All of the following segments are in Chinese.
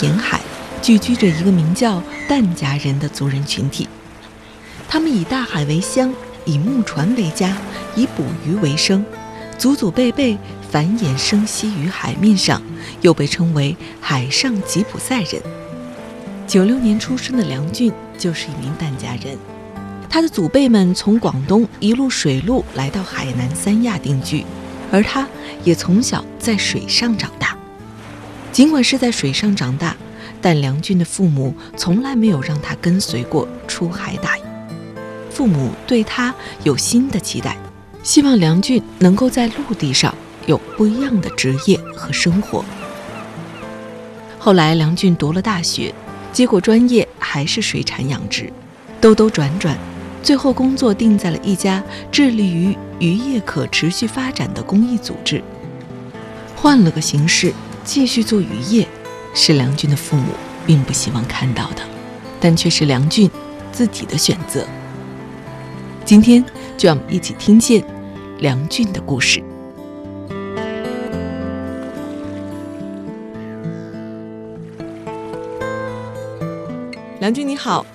沿海聚居着一个名叫疍家人的族人群体，他们以大海为乡，以木船为家，以捕鱼为生，祖祖辈辈繁衍生息于海面上，又被称为海上吉普赛人。九六年出生的梁俊就是一名疍家人，他的祖辈们从广东一路水路来到海南三亚定居，而他也从小在水上长大。尽管是在水上长大，但梁俊的父母从来没有让他跟随过出海打鱼。父母对他有新的期待，希望梁俊能够在陆地上有不一样的职业和生活。后来，梁俊读了大学，结果专业还是水产养殖，兜兜转转，最后工作定在了一家致力于渔业可持续发展的公益组织。换了个形式。继续做渔业，是梁俊的父母并不希望看到的，但却是梁俊自己的选择。今天，就让我们一起听见梁俊的故事。梁俊，你好。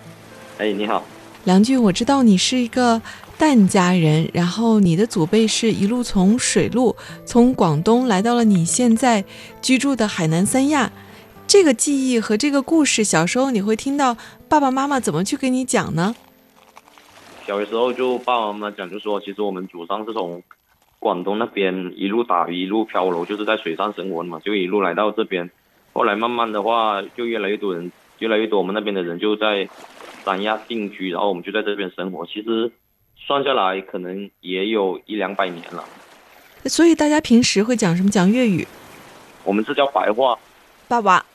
哎，你好。梁俊，我知道你是一个。疍家人，然后你的祖辈是一路从水路从广东来到了你现在居住的海南三亚。这个记忆和这个故事，小时候你会听到爸爸妈妈怎么去跟你讲呢？小的时候就爸爸妈妈讲，就说其实我们祖上是从广东那边一路打一路漂流，就是在水上生活的嘛，就一路来到这边。后来慢慢的话，就越来越多人，越来越多我们那边的人就在三亚定居，然后我们就在这边生活。其实。算下来可能也有一两百年了，所以大家平时会讲什么？讲粤语？我们这叫白话。爸爸。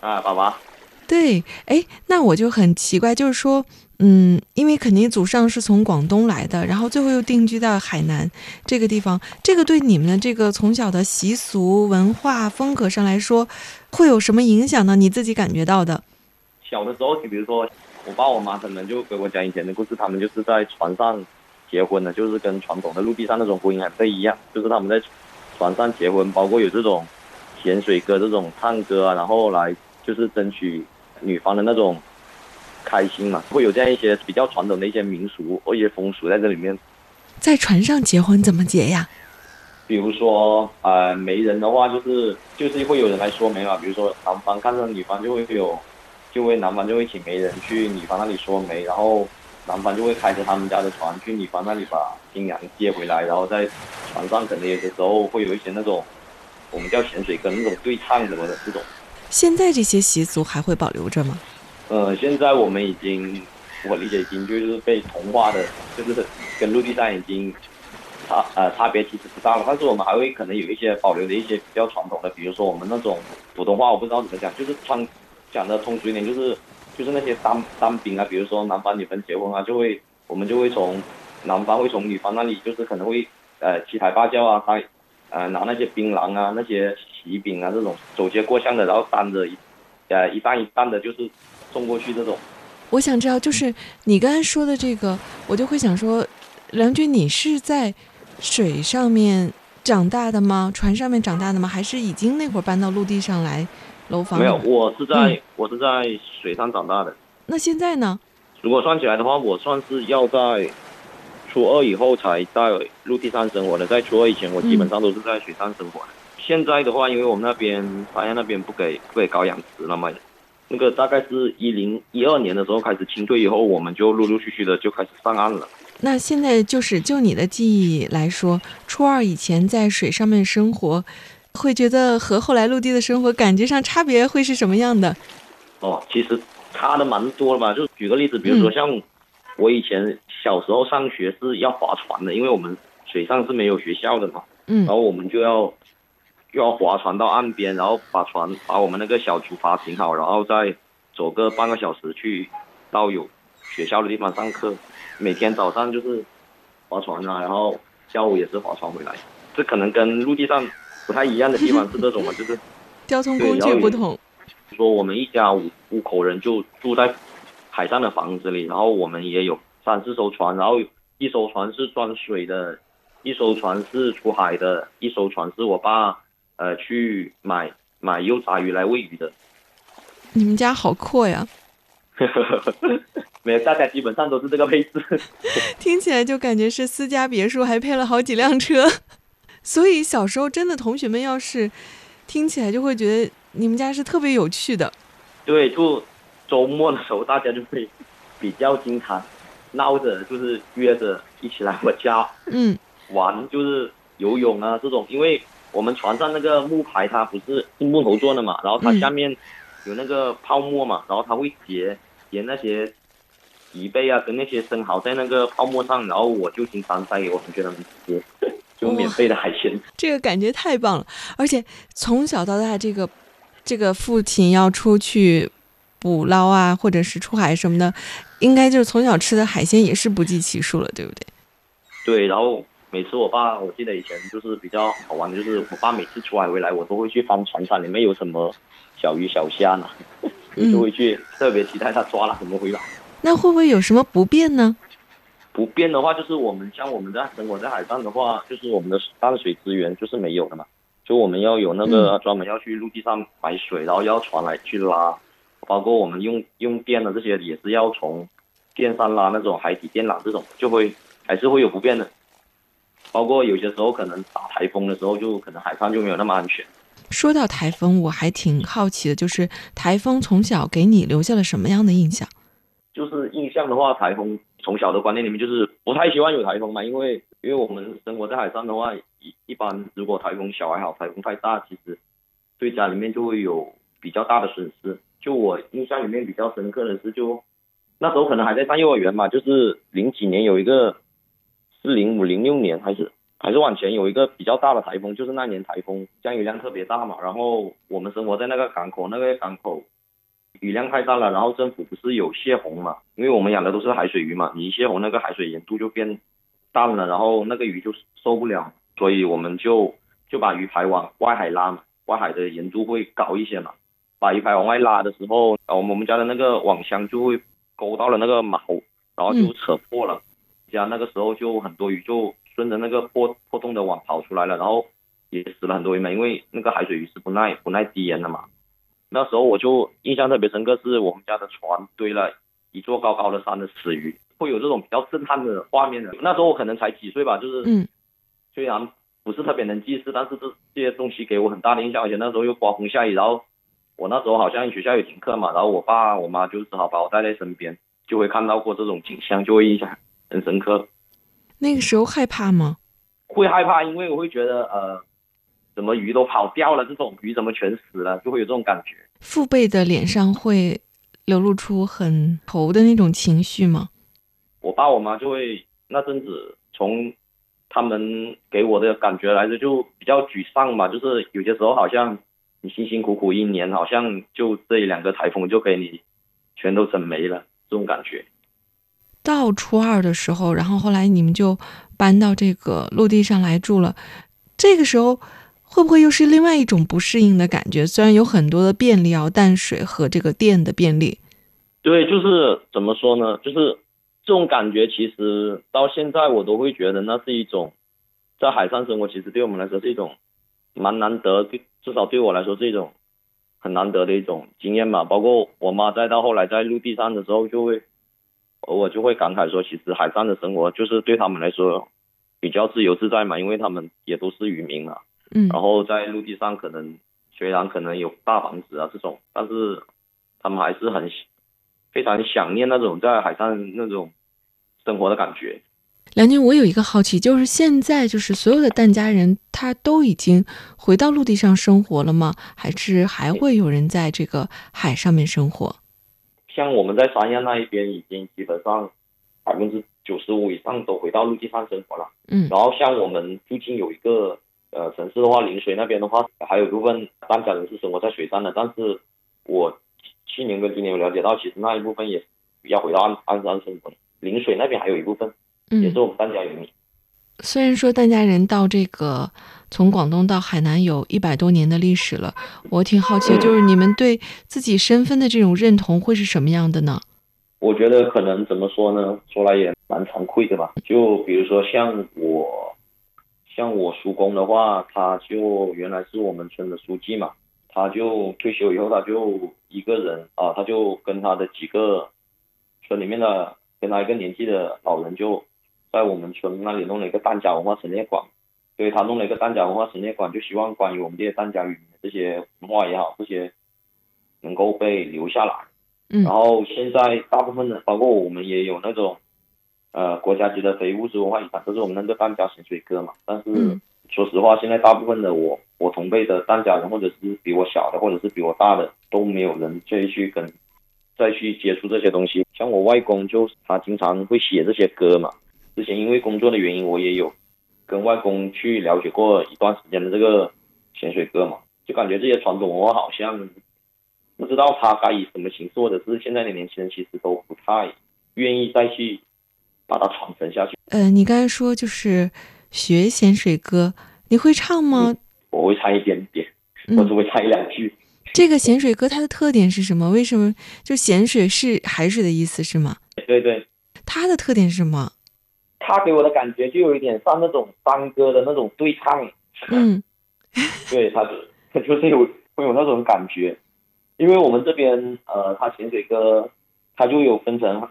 啊，爸爸。对，哎，那我就很奇怪，就是说，嗯，因为肯定祖上是从广东来的，然后最后又定居到海南这个地方，这个对你们的这个从小的习俗文化风格上来说，会有什么影响呢？你自己感觉到的？小的时候，就比如说。我爸我妈他们就跟我讲以前的故事，他们就是在船上结婚的，就是跟传统的陆地上那种婚姻还不一样，就是他们在船上结婚，包括有这种潜水歌这种唱歌啊，然后来就是争取女方的那种开心嘛，会有这样一些比较传统的一些民俗或一些风俗在这里面。在船上结婚怎么结呀？比如说呃媒人的话，就是就是会有人来说媒嘛，比如说男方看上女方就会有。就会男方就会请媒人去女方那里说媒，然后男方就会开着他们家的船去女方那里把新娘接回来，然后在船上可能有的时候会有一些那种我们叫潜水跟那种对唱什么的这种。现在这些习俗还会保留着吗？呃，现在我们已经我理解已经就是被同化的，就是跟陆地上已经差呃差别其实不大了，但是我们还会可能有一些保留的一些比较传统的，比如说我们那种普通话我不知道怎么讲，就是穿。讲的通俗一点，就是就是那些单单兵啊，比如说男方女方结婚啊，就会我们就会从男方会从女方那里，就是可能会呃七抬八轿啊，他呃拿那些槟榔啊、那些喜饼啊这种走街过巷的，然后担着一呃一担一担的，就是送过去这种。我想知道，就是你刚才说的这个，我就会想说，梁军，你是在水上面长大的吗？船上面长大的吗？还是已经那会儿搬到陆地上来？楼房没有，我是在我是在水上长大的。那现在呢？如果算起来的话，我算是要在初二以后才在陆地上生活的。在初二以前，我基本上都是在水上生活的。现在的话，因为我们那边发现那边不给不给搞养殖了嘛，那个大概是一零一二年的时候开始清退以后，我们就陆陆续续的就开始上岸了。那现在就是就你的记忆来说，初二以前在水上面生活。会觉得和后来陆地的生活感觉上差别会是什么样的？哦，其实差的蛮多的嘛。就举个例子，比如说像我以前小时候上学是要划船的，因为我们水上是没有学校的嘛，嗯然后我们就要就要划船到岸边，然后把船把我们那个小竹筏停好，然后再走个半个小时去到有学校的地方上课。每天早上就是划船啊，然后下午也是划船回来。这可能跟陆地上不太一样的地方是这种嘛，就是 交通工具不同。说我们一家五五口人就住在海上的房子里，然后我们也有三四艘船，然后一艘船是装水的，一艘船是出海的，一艘船是我爸呃去买买幼杂鱼来喂鱼的。你们家好阔呀！没有，大家基本上都是这个配置。听起来就感觉是私家别墅，还配了好几辆车。所以小时候真的，同学们要是听起来就会觉得你们家是特别有趣的。对，就周末的时候，大家就会比较经常闹着，就是约着一起来我家嗯玩，就是游泳啊这种。因为我们船上那个木牌它不是是木头做的嘛，然后它嗯下面有那个泡沫嘛，然后它会结结那些贻贝啊跟那些生蚝在那个泡沫上，然后我就经常带给我同学他们吃，就免费的海鲜。这个感觉太棒了，而且从小到大，这个这个父亲要出去捕捞啊，或者是出海什么的，应该就是从小吃的海鲜也是不计其数了，对不对？对，然后每次我爸，我记得以前就是比较好玩的，就是我爸每次出海回来，我都会去翻船上里面有什么小鱼小虾呢，我就会去特别期待他抓了什么回来。那会不会有什么不便呢？不变的话，就是我们像我们在生活在海上的话，就是我们的淡水资源就是没有的嘛，就我们要有那个专门要去陆地上买水，然后要船来去拉，包括我们用用电的这些也是要从电上拉那种海底电缆这种，就会还是会有不变的。包括有些时候可能打台风的时候，就可能海上就没有那么安全。说到台风，我还挺好奇的，就是台风从小给你留下了什么样的印象？就是印象的话，台风从小的观念里面就是不太希望有台风嘛，因为因为我们生活在海上的话，一一般如果台风小还好，台风太大，其实对家里面就会有比较大的损失。就我印象里面比较深刻的是就，那时候可能还在上幼儿园嘛，就是零几年有一个是零五零六年还是还是往前有一个比较大的台风，就是那年台风降雨量特别大嘛，然后我们生活在那个港口，那个港口雨量太大了，然后政府不是有泄洪嘛？因为我们养的都是海水鱼嘛，你一泄洪，那个海水盐度就变淡了，然后那个鱼就受不了，所以我们就就把鱼排往外海拉嘛，外海的盐度会高一些嘛。把鱼排往外拉的时候，我们家的那个网箱就会勾到了那个锚，然后就扯破了。家那个时候就很多鱼就顺着那个破破洞的网跑出来了，然后也死了很多鱼嘛，因为那个海水鱼是不耐不耐低盐的嘛。那时候我就印象特别深刻，是我们家的船堆了一座高高的山的死鱼，会有这种比较震撼的画面的。那时候我可能才几岁吧，就是嗯虽然不是特别能记事，但是这这些东西给我很大的印象，而且那时候又刮风下雨，然后我那时候好像学校有停课嘛，然后我爸我妈就只好把我带在身边，就会看到过这种景象，就会印象很深刻。那个时候害怕吗？会害怕，因为我会觉得呃，怎么鱼都跑掉了，这种鱼怎么全死了，就会有这种感觉。父辈的脸上会流露出很愁的那种情绪吗？我爸我妈就会那阵子从他们给我的感觉来说就比较沮丧嘛，就是有些时候好像你辛辛苦苦一年，好像就这一两个台风就给你全都整没了，这种感觉。到初二的时候，然后后来你们就搬到这个陆地上来住了。这个时候会不会又是另外一种不适应的感觉？虽然有很多的便利啊，淡水和这个电的便利，对，就是怎么说呢？就是这种感觉，其实到现在我都会觉得那是一种在海上生活，其实对我们来说是一种蛮难得，至少对我来说是一种很难得的一种经验吧。包括我妈再到后来在陆地上的时候，就会偶尔就会感慨说，其实海上的生活就是对他们来说比较自由自在嘛，因为他们也都是渔民嘛。嗯，然后在陆地上可能虽然可能有大房子啊这种，但是他们还是很非常想念那种在海上那种生活的感觉。梁军，我有一个好奇，就是现在就是所有的疍家人，他都已经回到陆地上生活了吗？还是还会有人在这个海上面生活？像我们在三亚那一边，已经基本上百分之九十五以上都回到陆地上生活了。嗯然后像我们附近有一个呃城市的话，陵水那边的话，还有一部分疍家人是生活在水上的。但是我去年跟今年有了解到，其实那一部分也要回到岸岸上生活。陵水那边还有一部分也嗯是，我们疍家人民。虽然说疍家人到这个从广东到海南有一百多年的历史了，我挺好奇，就是你们对自己身份的这种认同会是什么样的呢？我觉得可能怎么说呢？说来也蛮惭愧的吧。就比如说像我，像我叔公的话，他就原来是我们村的书记嘛，他就退休以后，他就一个人啊，他就跟他的几个村里面的跟他一个年纪的老人，就在我们村那里弄了一个疍家文化陈列馆。所以他弄了一个疍家文化陈列馆，就希望关于我们这些疍家语的这些文化也好，这些能够被留下来。嗯然后现在大部分的，包括我们也有那种，呃，国家级的非物质文化遗产，这是我们那个疍家咸水歌嘛。但是、嗯说实话，现在大部分的我我同辈的疍家人，或者是比我小的，或者是比我大的，都没有人再去跟再去接触这些东西。像我外公就他经常会写这些歌嘛。之前因为工作的原因，我也有跟外公去了解过一段时间的这个咸水歌嘛，就感觉这些传统文化好像不知道他该以什么形式，或者是现在的年轻人其实都不太愿意再去把它传承下去。呃，你刚才说就是学咸水歌，你会唱吗？我会唱一点点，我只嗯，会唱一两句。这个咸水歌它的特点是什么？为什么就咸水是海水的意思是吗？对对，它的特点是什么？它给我的感觉就有一点像那种山歌的那种对唱，嗯 对，它就他就是有会有那种感觉。因为我们这边呃，它咸水歌它就有分成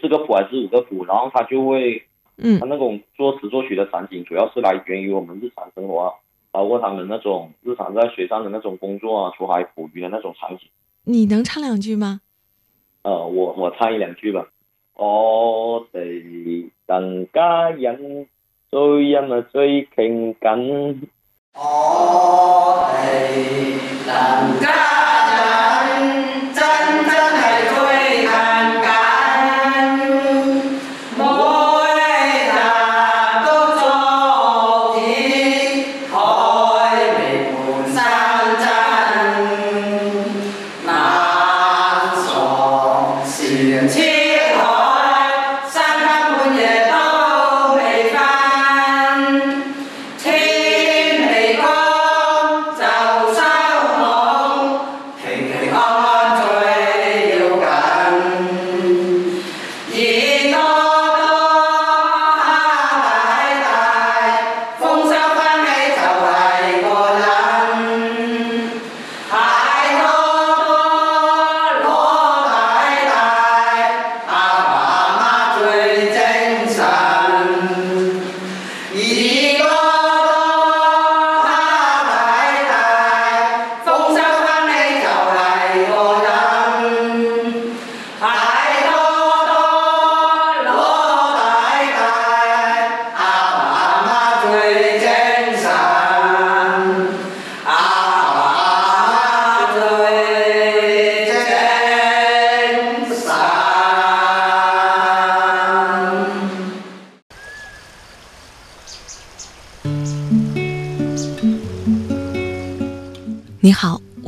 四个谱还是五个谱，然后他就会嗯他那种作词作曲的场景，主要是来源于我们日常生活啊，包括他们那种日常在水上的那种工作啊，出海捕鱼的那种场景。你能唱两句吗？呃，我我唱一两句吧。我哋疍家人最音啊最傾緊，我哋疍家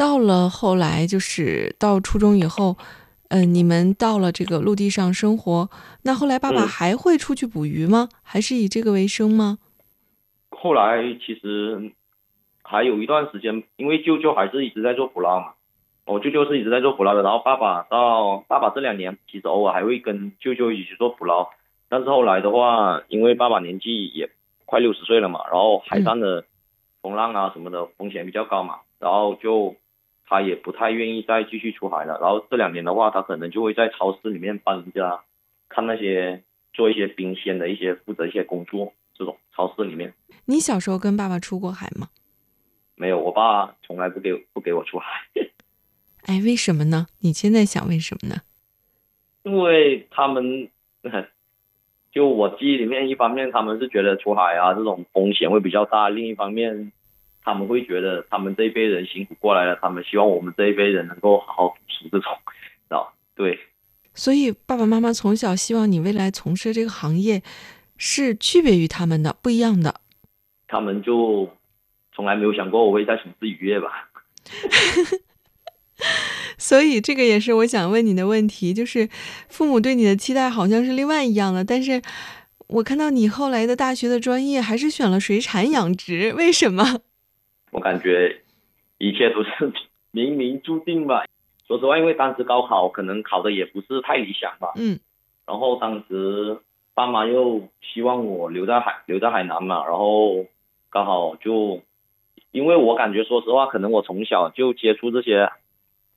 到了后来，就是到初中以后，嗯、你们到了这个陆地上生活，那后来爸爸嗯还会出去捕鱼吗？还是以这个为生吗？后来其实还有一段时间，因为舅舅还是一直在做捕捞嘛，我舅舅是一直在做捕捞的，然后爸爸到爸爸这两年其实偶尔还会跟舅舅一起去做捕捞，但是后来的话，因为爸爸年纪也快六十岁了嘛，然后海上的风浪啊什么的风险比较高嘛，然后就他也不太愿意再继续出海了。然后这两年的话，他可能就会在超市里面帮人家看那些做一些冰鲜的一些负责一些工作，这种超市里面你小时候跟爸爸出过海吗？没有，我爸从来不给不给我出海，哎，为什么呢？你现在想为什么呢？因为他们 就我记忆里面，一方面他们是觉得出海啊这种风险会比较大，另一方面他们会觉得他们这一辈人辛苦过来了，他们希望我们这一辈人能够好好读书这种，啊，对，所以爸爸妈妈从小希望你未来从事这个行业是区别于他们的，不一样的。他们就从来没有想过我会再从事渔业吧。所以这个也是我想问你的问题，就是父母对你的期待好像是另外一样的，但是我看到你后来的大学的专业还是选了水产养殖，为什么？我感觉一切都是 冥冥注定吧。说实话，因为当时高考可能考的也不是太理想吧，嗯然后当时爸妈又希望我留在海留在海南嘛，然后刚好就因为我感觉说实话，可能我从小就接触这些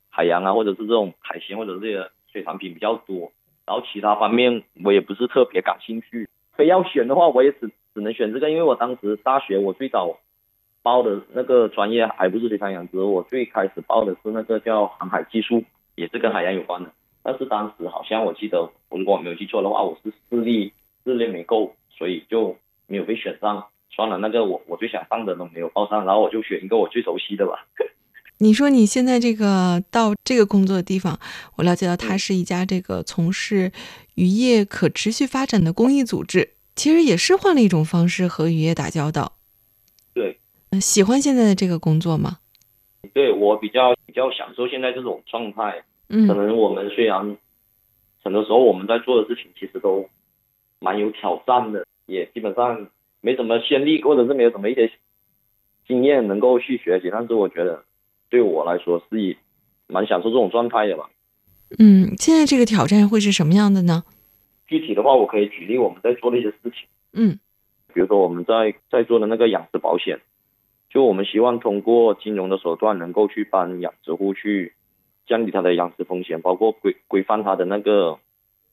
海洋啊，或者是这种海鲜或者这些水产品比较多，然后其他方面我也不是特别感兴趣。非要选的话，我也只只能选这个，因为我当时大学我最早报的那个专业还不是水产养殖，我最开始报的是那个叫航海技术，也是跟海洋有关的。但是当时好像我记得，我如果我没有记错的话，我是视力视力没够，所以就没有被选上。算了，那个我我最想上的都没有报上，然后我就选一个我最熟悉的吧。你说你现在这个到这个工作的地方，我了解到它是一家这个从事渔业可持续发展的公益组织，其实也是换了一种方式和渔业打交道。对，呃喜欢现在的这个工作吗？对我比较比较享受现在这种状态。嗯可能我们虽然很多时候我们在做的事情其实都蛮有挑战的，也基本上没什么先例，或者是没有什么一些经验能够去学习，但是我觉得对我来说是以蛮享受这种状态的吧。嗯，现在这个挑战会是什么样的呢？具体的话，我可以举例我们在做的一些事情，嗯比如说我们在在做的那个养殖保险，就我们希望通过金融的手段，能够去帮养殖户去降低它的养殖风险，包括规规范它的那个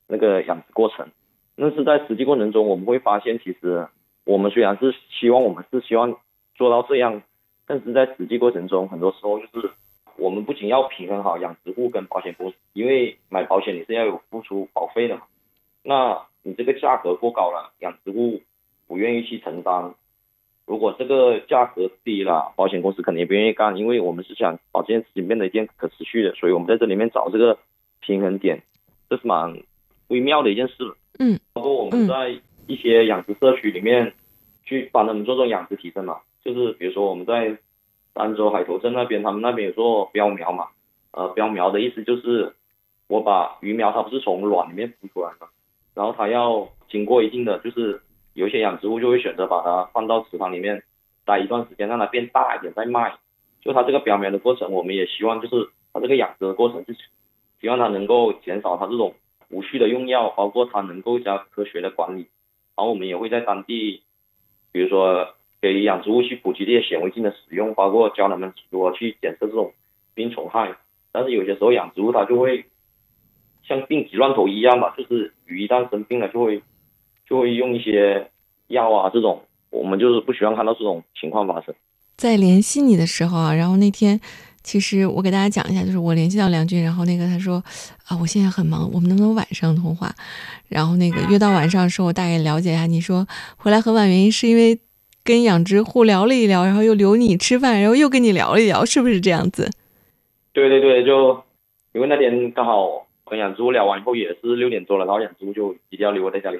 那个养殖过程。但是在实际过程中，我们会发现，其实我们虽然是希望我们是希望做到这样，但是在实际过程中，很多时候就是我们不仅要平衡好养殖户跟保险公司，因为买保险你是要有付出保费的嘛，那你这个价格过高了，养殖户不愿意去承担。如果这个价格低了，保险公司肯定也不愿意干，因为我们是想把这件事情变得一件可持续的，所以我们在这里面找这个平衡点，这是蛮微妙的一件事。嗯，包括我们在一些养殖社区里面去帮他们做这种养殖提升嘛，就是比如说我们在儋州海头镇那边，他们那边有做标苗嘛，呃，标苗的意思就是我把鱼苗它不是从卵里面孵出来嘛，然后它要经过一定的，就是有些养殖户就会选择把它放到池塘里面待一段时间，让它变大一点再卖。就它这个标苗的过程，我们也希望就是它这个养殖的过程就是希望它能够减少它这种无序的用药，包括它能够加科学的管理。然后我们也会在当地，比如说给养殖户去普及这些显微镜的使用，包括教他们如何去检测这种病虫害。但是有些时候养殖户它就会像病急乱投医一样吧，就是鱼一旦生病了就会就会用一些药啊这种，我们就是不希望看到这种情况发生。在联系你的时候啊，然后那天其实我给大家讲一下，就是我联系到梁军，然后那个他说啊，我现在很忙，我们能不能晚上通话？然后那个约到晚上的时候，我大概了解一下，你说回来很晚，原因是因为跟养殖户聊了一聊，然后又留你吃饭，然后又跟你聊了一聊，是不是这样子？对对对，就因为那天刚好跟养猪聊完以后也是六点多了，然后养猪就一定要留我在家里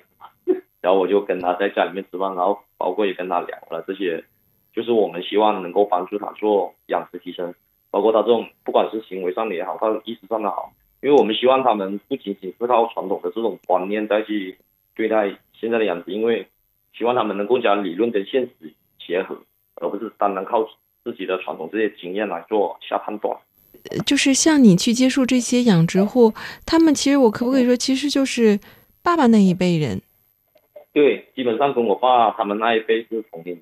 然后我就跟他在家里面吃饭，然后包括也跟他聊了这些，就是我们希望能够帮助他做养殖提升，包括他这种不管是行为上的也好，他意识上的好，因为我们希望他们不仅仅是靠传统的这种观念再去对待现在的养殖，因为希望他们能够将理论跟现实结合，而不是单单靠自己的传统这些经验来做下判断。就是像你去接触这些养殖户，他们其实我可不可以说，其实就是爸爸那一辈人，对，基本上跟我爸他们那一辈是同龄，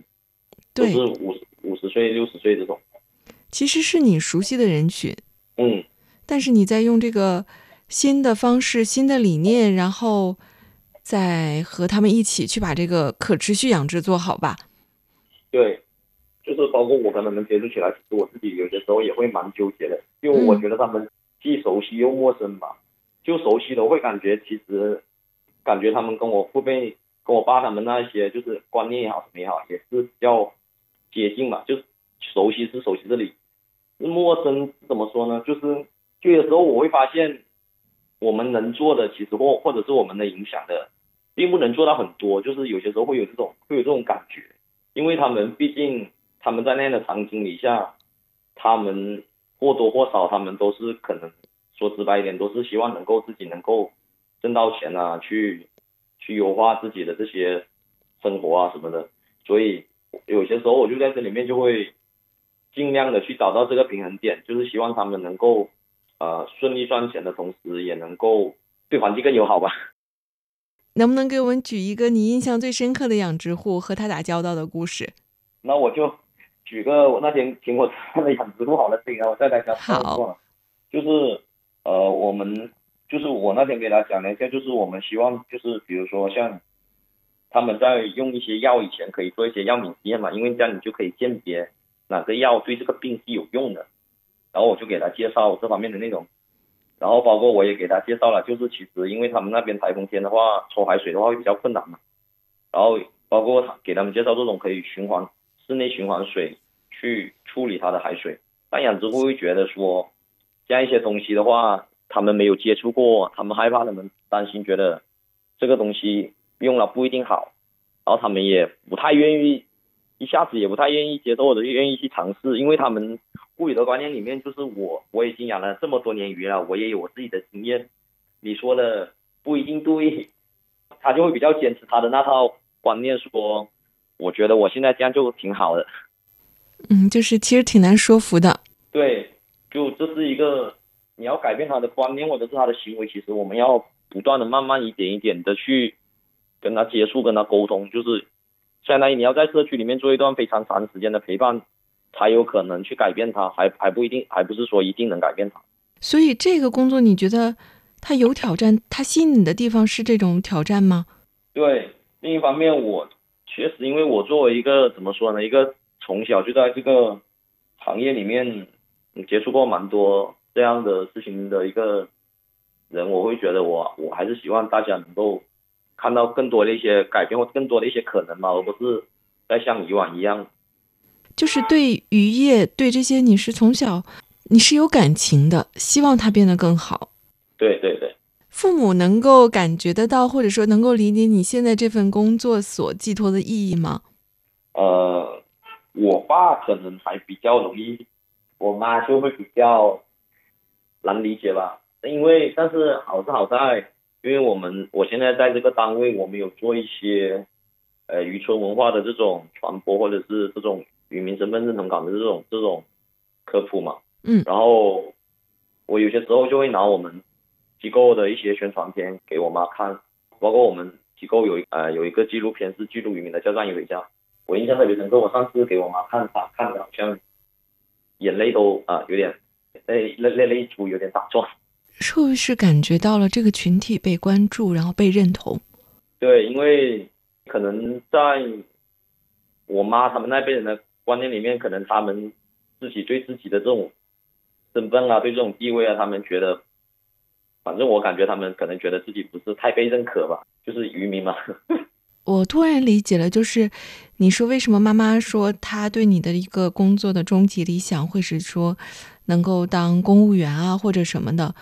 都是五十五十十岁、六十岁这种。其实是你熟悉的人群，嗯，但是你在用这个新的方式、新的理念，然后再和他们一起去把这个可持续养殖做好吧。对，就是包括我跟他们接触起来，其实我自己有些时候也会蛮纠结的，因为我觉得他们既熟悉又陌生吧。就熟悉的会感觉，其实感觉他们跟我父辈、跟我爸他们那些就是观念也好什么也好，也是比较接近嘛。就是熟悉是熟悉这里，陌生怎么说呢？就是就有时候我会发现，我们能做的其实或或者是我们的影响的，并不能做到很多。就是有些时候会有这种会有这种感觉。因为他们毕竟他们在那样的场景底下，他们或多或少他们都是可能说直白一点，都是希望能够自己能够挣到钱啊，去去优化自己的这些生活啊什么的。所以有些时候我就在这里面就会尽量的去找到这个平衡点，就是希望他们能够呃顺利赚钱的同时，也能够对环境更友好吧。能不能给我们举一个你印象最深刻的养殖户和他打交道的故事？那我就举个我那天听我的养殖户好了，这个我再来讲。好，就是呃，我们就是我那天给他讲了一下，就是我们希望就是比如说像他们在用一些药以前可以做一些药敏实验嘛，因为这样你就可以鉴别哪个药对这个病是有用的。然后我就给他介绍这方面的内容。然后包括我也给他介绍了，就是其实因为他们那边台风天的话，抽海水的话会比较困难嘛。然后包括他给他们介绍这种可以循环室内循环水去处理它的海水。但养殖户会觉得说，这样一些东西的话，他们没有接触过，他们害怕，他们担心，觉得这个东西用了不一定好。然后他们也不太愿意，一下子也不太愿意接受或者愿意去尝试，因为他们。固有的观念里面，就是我我已经养了这么多年鱼了，我也有我自己的经验。你说的不一定对，他就会比较坚持他的那套观念，说我觉得我现在这样就挺好的。嗯，就是其实挺难说服的。对，就这是一个你要改变他的观念或者是他的行为，其实我们要不断的慢慢一点一点的去跟他接触，跟他沟通，就是相当于你要在社区里面做一段非常长时间的陪伴。才有可能去改变他，还还不一定，还不是说一定能改变他。所以这个工作你觉得它有挑战？它吸引你的地方是这种挑战吗？对，另一方面我确实，因为我作为一个怎么说呢，一个从小就在这个行业里面接触过蛮多这样的事情的一个人，我会觉得我我还是希望大家能够看到更多的一些改变或更多的一些可能嘛，而不是再像以往一样。就是对渔业，对这些你是从小你是有感情的，希望它变得更好。对对对，父母能够感觉得到，或者说能够理解你现在这份工作所寄托的意义吗？呃，我爸可能还比较容易，我妈就会比较难理解吧。因为但是好是好在，因为我们我现在在这个单位，我们有做一些呃渔村文化的这种传播，或者是这种。渔民身份认同感的这种这种科普嘛，嗯，然后我有些时候就会拿我们机构的一些宣传片给我妈看，包括我们机构有呃有一个纪录片是记录渔民的，叫《战鱼回家》，我印象特别深刻。我上次给我妈看，她看的好像眼泪都啊有点泪泪泪泪珠有点打转。是不是感觉到了这个群体被关注，然后被认同？对，因为可能在我妈他们那辈人的。观念里面，可能他们自己对自己的这种身份啊，对这种地位啊，他们觉得，反正我感觉他们可能觉得自己不是太被认可吧，就是渔民嘛。我突然理解了，就是你说为什么妈妈说她对你的一个工作的终极理想会是说能够当公务员啊或者什么的，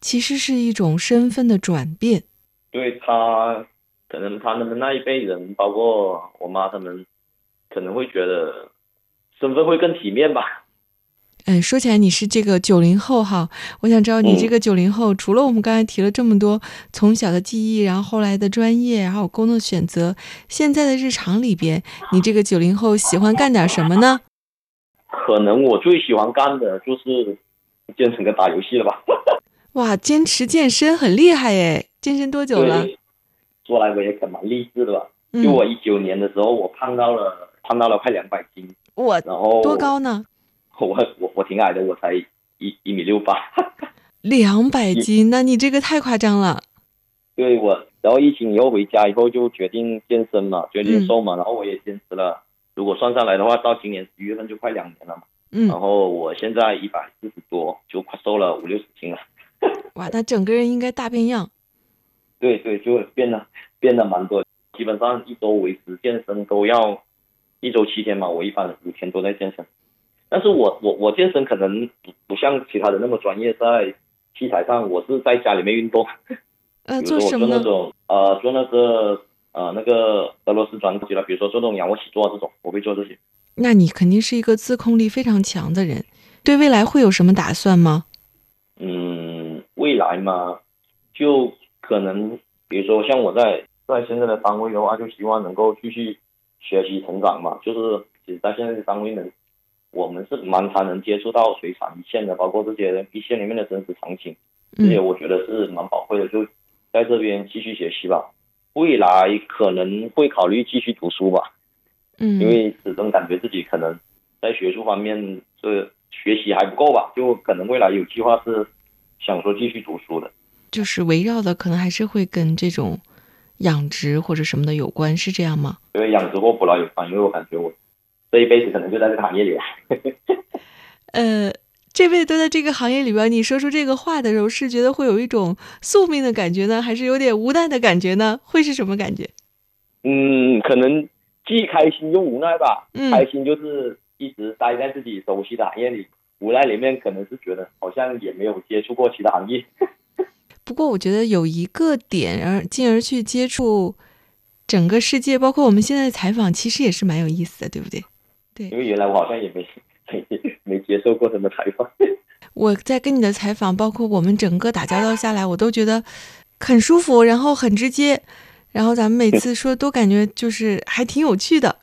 其实是一种身份的转变。对他，可能他们那一辈人，包括我妈他们，可能会觉得。身份会更体面吧？嗯，说起来你是这个九零后哈，我想知道你这个九零后，除了我们刚才提了这么多从小的记忆，然后后来的专业，然后工作选择，现在的日常里边，你这个九零后喜欢干点什么呢？可能我最喜欢干的就是健身跟打游戏了吧。哇，坚持健身很厉害哎！健身多久了？说来我也可蛮励志的吧。就我一九年的时候，我胖到了胖到了快两百斤。我然后多？高呢？我我我挺矮的，我才一一米六八。两百斤，那你这个太夸张了。对我，然后疫情以后回家以后就决定健身嘛，决定嗯瘦嘛，然后我也坚持了。如果算上来的话，到今年十一月份就快两年了嘛。嗯然，后我现在一百四十多，就快瘦了五六十斤了。哇，那整个人应该大变样。对对，就变得变得蛮多。基本上一周维持健身都要一周七天嘛，我一般五天都在健身。但是我我我健身可能不不像其他人那么专业，在器材上我是在家里面运动，呃，做什么呢？做那种呃做那个呃那个俄罗斯转机了，比如说做那种仰卧起坐这种，我会做这些。那你肯定是一个自控力非常强的人。对未来会有什么打算吗？嗯，未来嘛，就可能比如说像我在在现在的单位的话，就希望能够继续学习成长嘛。就是其实，在现在的单位能，我们是蛮常能接触到水产一线的，包括这些一线里面的真实场景，这些嗯我觉得是蛮宝贵的。就在这边继续学习吧。未来可能会考虑继续读书吧，嗯，因为始终感觉自己可能在学术方面这学习还不够吧，就可能未来有计划是想说继续读书的。就是围绕的可能还是会跟这种养殖或者什么的有关，是这样吗？因为养殖或捕捞有关，因为我感觉我这一辈子可能就在这个行业里。呃，这辈子都在这个行业里边，你说出这个话的时候，是觉得会有一种宿命的感觉呢，还是有点无奈的感觉呢？会是什么感觉？嗯，可能既开心又无奈吧。嗯开心就是一直待在自己熟悉的行业里，无奈里面可能是觉得好像也没有接触过其他行业。不过我觉得有一个点，而进而去接触整个世界，包括我们现在的采访，其实也是蛮有意思的，对不对？对因为原来我好像也没没没接受过什么采访。我在跟你的采访，包括我们整个打交道下来，我都觉得很舒服，然后很直接，然后咱们每次说都感觉就是还挺有趣的。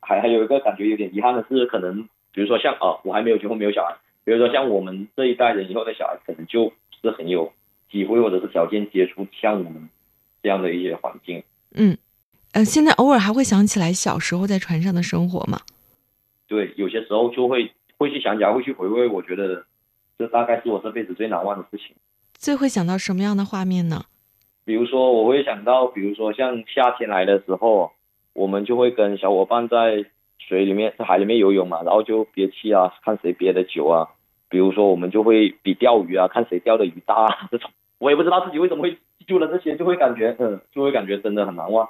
还还有一个感觉有点遗憾的是，可能比如说像啊，我还没有结婚没有小孩，比如说像我们这一代人以后的小孩，可能就是很有机会或者是条件接触像我们这样的一些环境。嗯，呃，现在偶尔还会想起来小时候在船上的生活吗？对，有些时候就会会去想起来，会去回味，我觉得这大概是我这辈子最难忘的事情。最会想到什么样的画面呢？比如说，我会想到，比如说像夏天来的时候，我们就会跟小伙伴在水里面、在海里面游泳嘛，然后就憋气啊，看谁憋的久啊。比如说，我们就会比钓鱼啊，看谁钓的鱼大啊，这种。我也不知道自己为什么会记住了这些，就会感觉，嗯，就会感觉真的很难忘。